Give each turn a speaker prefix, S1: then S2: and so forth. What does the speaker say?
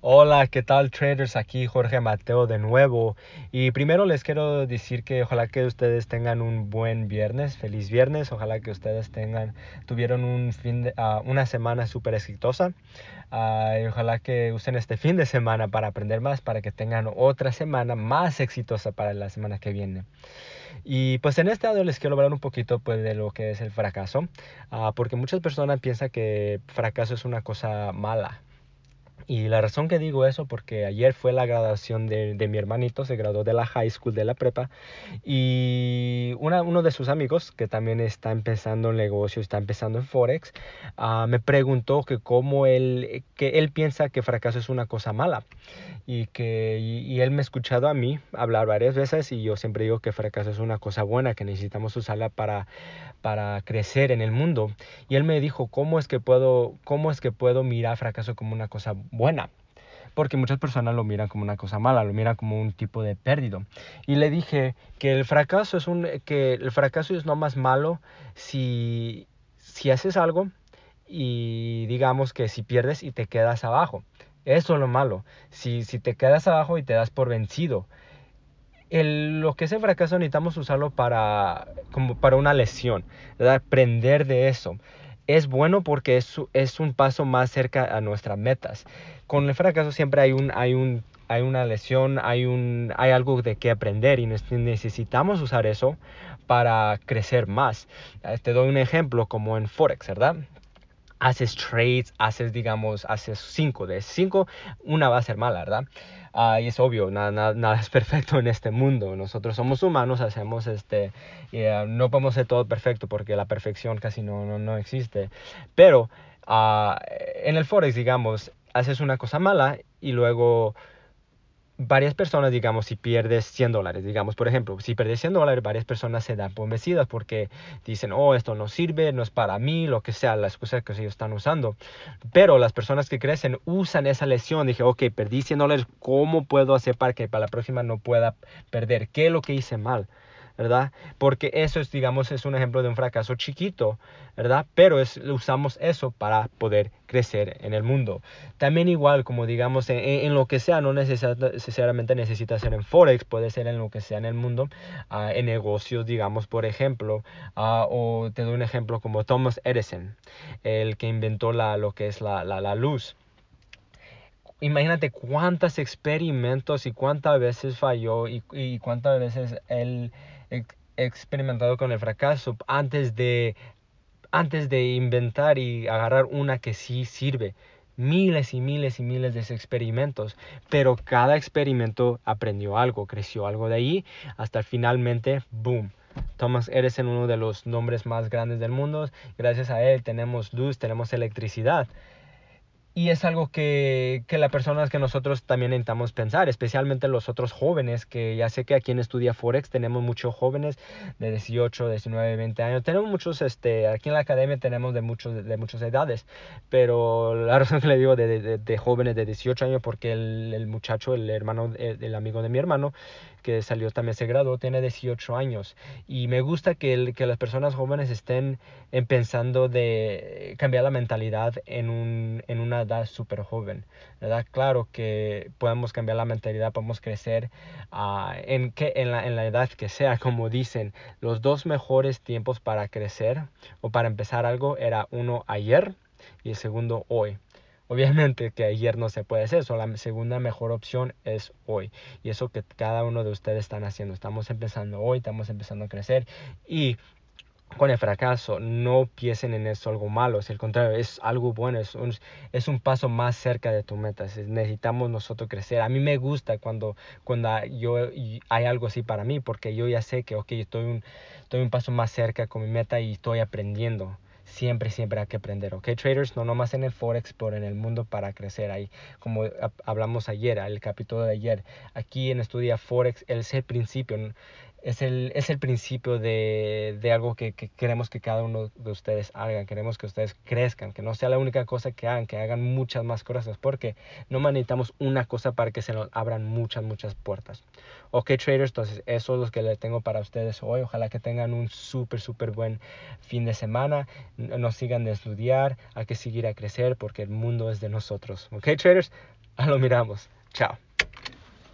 S1: Hola, ¿qué tal traders? Aquí Jorge Mateo de nuevo. Y primero les quiero decir que ojalá que ustedes tengan un buen viernes, feliz viernes. Ojalá que ustedes tengan, tuvieron un fin de, uh, una semana súper exitosa. Uh, y ojalá que usen este fin de semana para aprender más, para que tengan otra semana más exitosa para la semana que viene. Y pues en este audio les quiero hablar un poquito pues de lo que es el fracaso, uh, porque muchas personas piensan que fracaso es una cosa mala. Y la razón que digo eso porque ayer fue la graduación de, de mi hermanito, se graduó de la high school, de la prepa, y una, uno de sus amigos, que también está empezando el negocio, está empezando en Forex, uh, me preguntó que cómo él, que él piensa que fracaso es una cosa mala. Y, que, y, y él me ha escuchado a mí hablar varias veces y yo siempre digo que fracaso es una cosa buena, que necesitamos usarla para, para crecer en el mundo. Y él me dijo, ¿cómo es que puedo, cómo es que puedo mirar fracaso como una cosa buena? Porque muchas personas lo miran como una cosa mala, lo miran como un tipo de pérdida. Y le dije que el fracaso es un que el fracaso es no más malo si si haces algo y digamos que si pierdes y te quedas abajo. Eso es lo malo. Si, si te quedas abajo y te das por vencido. El, lo que es el fracaso necesitamos usarlo para, como para una lesión. Aprender de eso. Es bueno porque es, es un paso más cerca a nuestras metas. Con el fracaso siempre hay, un, hay, un, hay una lesión, hay, un, hay algo de qué aprender y necesitamos usar eso para crecer más. Te doy un ejemplo como en Forex, ¿verdad? Haces trades, haces, digamos, haces cinco. De cinco, una va a ser mala, ¿verdad? Uh, y es obvio, nada, nada, nada, es perfecto en este mundo. Nosotros somos humanos, hacemos este, y, uh, no podemos ser todo perfecto porque la perfección casi no, no, no existe. Pero uh, en el Forex, digamos, haces una cosa mala y luego varias personas, digamos, si pierdes 100 dólares, digamos, por ejemplo, si pierdes 100 dólares, varias personas se dan por vencidas porque dicen, oh, esto no sirve, no es para mí, lo que sea, las cosas que ellos están usando. Pero las personas que crecen usan esa lesión. Dije, ok, perdí 100 dólares, ¿cómo puedo hacer para que para la próxima no pueda perder? ¿Qué es lo que hice mal? ¿Verdad? Porque eso es, digamos, es un ejemplo de un fracaso chiquito, ¿verdad? Pero es, usamos eso para poder crecer en el mundo. También igual, como digamos, en, lo que sea, no necesariamente necesita ser en Forex, puede ser en lo que sea en el mundo, uh, en negocios, digamos, por ejemplo, uh, o te doy un ejemplo como Thomas Edison, el que inventó lo que es la luz imagínate cuántos experimentos y cuántas veces falló y, cuántas veces él he experimentado con el fracaso antes de, antes de inventar y agarrar una que sí sirve. Miles y miles y miles de experimentos, pero cada experimento aprendió algo, creció algo de ahí, hasta finalmente, boom, Thomas Edison, uno de los nombres más grandes del mundo. Gracias a él tenemos luz, tenemos electricidad. Y es algo que, que las personas que nosotros también intentamos pensar, especialmente los otros jóvenes, que ya sé que aquí en Estudia Forex tenemos muchos jóvenes de 18, 19, 20 años. Tenemos muchos, este, aquí en la academia tenemos de, muchos, de muchas edades, pero la razón que le digo de, de, jóvenes de 18 años, porque el, muchacho, el hermano, el, amigo de mi hermano, que salió también se graduó, tiene 18 años. Y me gusta que, que las personas jóvenes estén en pensando de cambiar la mentalidad en, un, en una edad súper joven, ¿verdad? Claro que podemos cambiar la mentalidad, podemos crecer uh, en, que, en, la, en la edad que sea, como dicen, los dos mejores tiempos para crecer o para empezar algo era uno ayer y el segundo hoy. Obviamente que ayer no se puede hacer, so la segunda mejor opción es hoy. Y eso que cada uno de ustedes están haciendo. Estamos empezando hoy, estamos empezando a crecer y con el fracaso, no piensen en eso algo malo, es el contrario, es algo bueno, es un, es un paso más cerca de tu meta. Necesitamos nosotros crecer. A mí me gusta cuando, cuando yo, hay algo así para mí, porque yo ya sé que, ok, estoy un, estoy un paso más cerca con mi meta y estoy aprendiendo. Siempre, siempre hay que aprender, ¿ok? Traders, no nomás en el Forex, pero en el mundo para crecer ahí. Como hablamos ayer, el capítulo de ayer, aquí en Estudia Forex, es el principio es el, es el principio de, de algo que, que, queremos que cada uno de ustedes hagan. Queremos que ustedes crezcan, que no sea la única cosa que hagan, que hagan muchas más cosas, porque no necesitamos una cosa para que se nos abran muchas, muchas puertas. Ok, traders, entonces eso es lo que les tengo para ustedes hoy. Ojalá que tengan un súper, súper buen fin de semana. No sigan de estudiar, hay que seguir a crecer porque el mundo es de nosotros. Ok, traders, lo miramos. Chao.